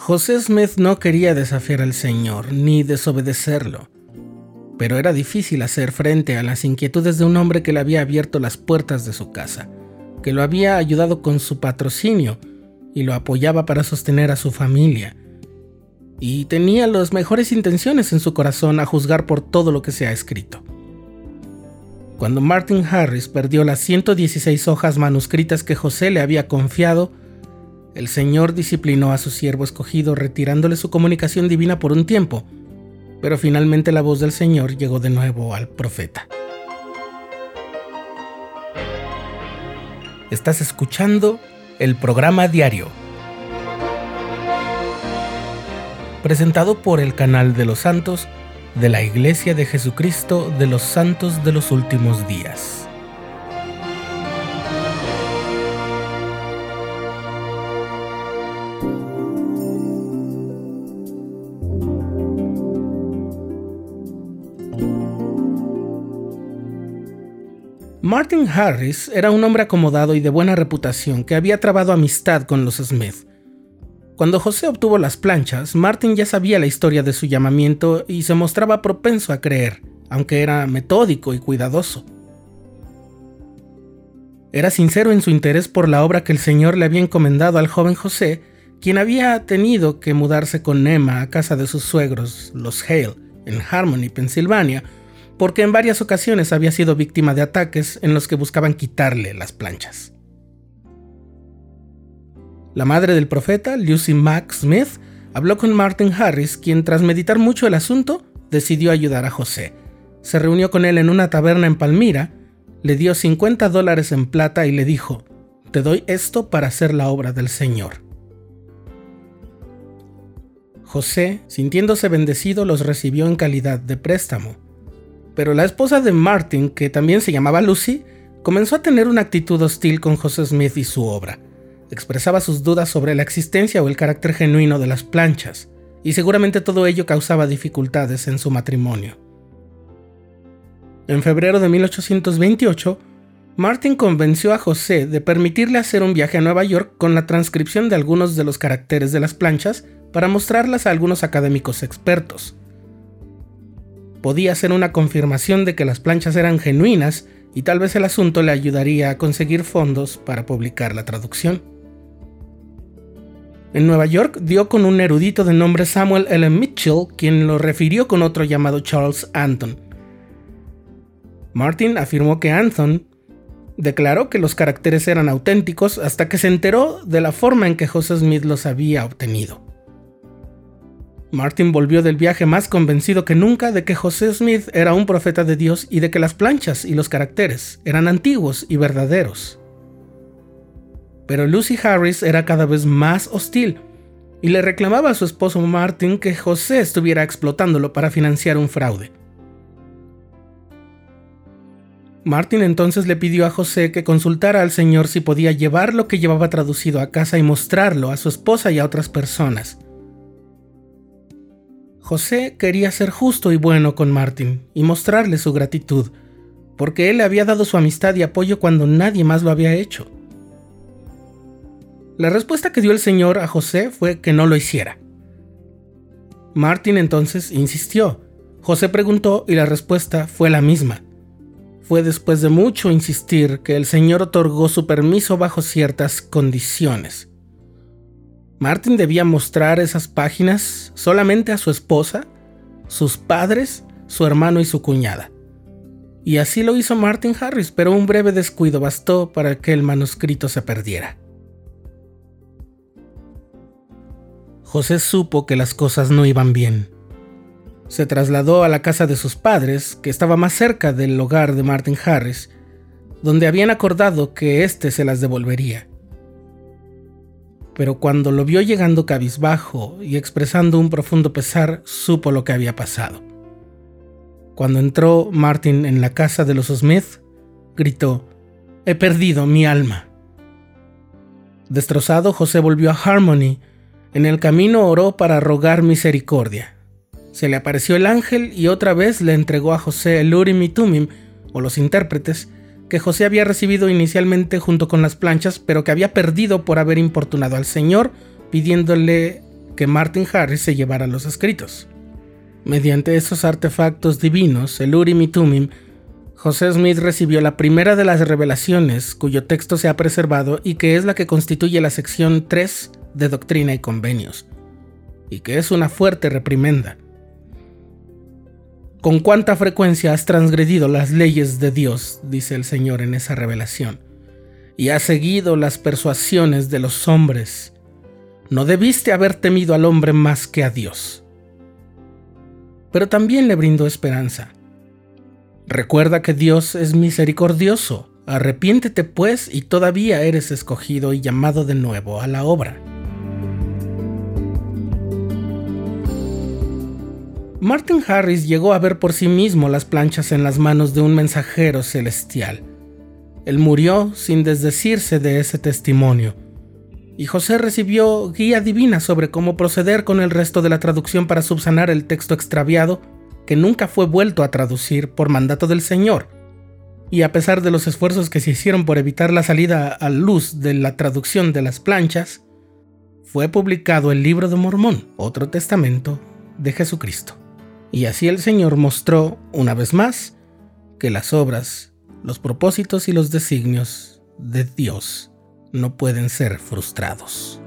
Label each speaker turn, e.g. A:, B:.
A: José Smith no quería desafiar al Señor ni desobedecerlo, pero era difícil hacer frente a las inquietudes de un hombre que le había abierto las puertas de su casa, que lo había ayudado con su patrocinio y lo apoyaba para sostener a su familia, y tenía las mejores intenciones en su corazón a juzgar por todo lo que se ha escrito. Cuando Martin Harris perdió las 116 hojas manuscritas que José le había confiado, el Señor disciplinó a su siervo escogido retirándole su comunicación divina por un tiempo, pero finalmente la voz del Señor llegó de nuevo al profeta. Estás escuchando el programa diario, presentado por el canal de los santos de la Iglesia de Jesucristo de los Santos de los Últimos Días. Martin Harris era un hombre acomodado y de buena reputación que había trabado amistad con los Smith. Cuando José obtuvo las planchas, Martin ya sabía la historia de su llamamiento y se mostraba propenso a creer, aunque era metódico y cuidadoso. Era sincero en su interés por la obra que el Señor le había encomendado al joven José, quien había tenido que mudarse con Emma a casa de sus suegros, los Hale, en Harmony, Pensilvania, porque en varias ocasiones había sido víctima de ataques en los que buscaban quitarle las planchas. La madre del profeta, Lucy Mack Smith, habló con Martin Harris, quien tras meditar mucho el asunto, decidió ayudar a José. Se reunió con él en una taberna en Palmira, le dio 50 dólares en plata y le dijo, te doy esto para hacer la obra del Señor. José, sintiéndose bendecido, los recibió en calidad de préstamo pero la esposa de Martin, que también se llamaba Lucy, comenzó a tener una actitud hostil con José Smith y su obra. Expresaba sus dudas sobre la existencia o el carácter genuino de las planchas, y seguramente todo ello causaba dificultades en su matrimonio. En febrero de 1828, Martin convenció a José de permitirle hacer un viaje a Nueva York con la transcripción de algunos de los caracteres de las planchas para mostrarlas a algunos académicos expertos podía ser una confirmación de que las planchas eran genuinas y tal vez el asunto le ayudaría a conseguir fondos para publicar la traducción. En Nueva York dio con un erudito de nombre Samuel L. Mitchell, quien lo refirió con otro llamado Charles Anton. Martin afirmó que Anton declaró que los caracteres eran auténticos hasta que se enteró de la forma en que José Smith los había obtenido. Martin volvió del viaje más convencido que nunca de que José Smith era un profeta de Dios y de que las planchas y los caracteres eran antiguos y verdaderos. Pero Lucy Harris era cada vez más hostil y le reclamaba a su esposo Martin que José estuviera explotándolo para financiar un fraude. Martin entonces le pidió a José que consultara al Señor si podía llevar lo que llevaba traducido a casa y mostrarlo a su esposa y a otras personas José quería ser justo y bueno con Martin y mostrarle su gratitud, porque él le había dado su amistad y apoyo cuando nadie más lo había hecho. La respuesta que dio el Señor a José fue que no lo hiciera. Martin entonces insistió. José preguntó y la respuesta fue la misma. Fue después de mucho insistir que el Señor otorgó su permiso bajo ciertas condiciones. Martin debía mostrar esas páginas solamente a su esposa, sus padres, su hermano y su cuñada. Y así lo hizo Martin Harris, pero un breve descuido bastó para que el manuscrito se perdiera. José supo que las cosas no iban bien. Se trasladó a la casa de sus padres, que estaba más cerca del hogar de Martin Harris, donde habían acordado que éste se las devolvería pero cuando lo vio llegando cabizbajo y expresando un profundo pesar, supo lo que había pasado. Cuando entró Martin en la casa de los Smith, gritó, He perdido mi alma. Destrozado, José volvió a Harmony. En el camino oró para rogar misericordia. Se le apareció el ángel y otra vez le entregó a José el Urim y Tumim, o los intérpretes, que José había recibido inicialmente junto con las planchas, pero que había perdido por haber importunado al Señor, pidiéndole que Martin Harris se llevara los escritos. Mediante esos artefactos divinos, el Urim y Tumim, José Smith recibió la primera de las revelaciones cuyo texto se ha preservado y que es la que constituye la sección 3 de Doctrina y Convenios, y que es una fuerte reprimenda. ¿Con cuánta frecuencia has transgredido las leyes de Dios? dice el Señor en esa revelación, y has seguido las persuasiones de los hombres. No debiste haber temido al hombre más que a Dios pero también le brindó esperanza. Recuerda que Dios es misericordioso, arrepiéntete pues y todavía eres escogido y llamado de nuevo a la obra. Martin Harris llegó a ver por sí mismo las planchas en las manos de un mensajero celestial. Él murió sin desdecirse de ese testimonio y José recibió guía divina sobre cómo proceder con el resto de la traducción para subsanar el texto extraviado que nunca fue vuelto a traducir por mandato del Señor. Y a pesar de los esfuerzos que se hicieron por evitar la salida a luz de la traducción de las planchas, fue publicado el libro de Mormón, otro testamento de Jesucristo. Y así el Señor mostró, una vez más, que las obras, los propósitos y los designios de Dios no pueden ser frustrados.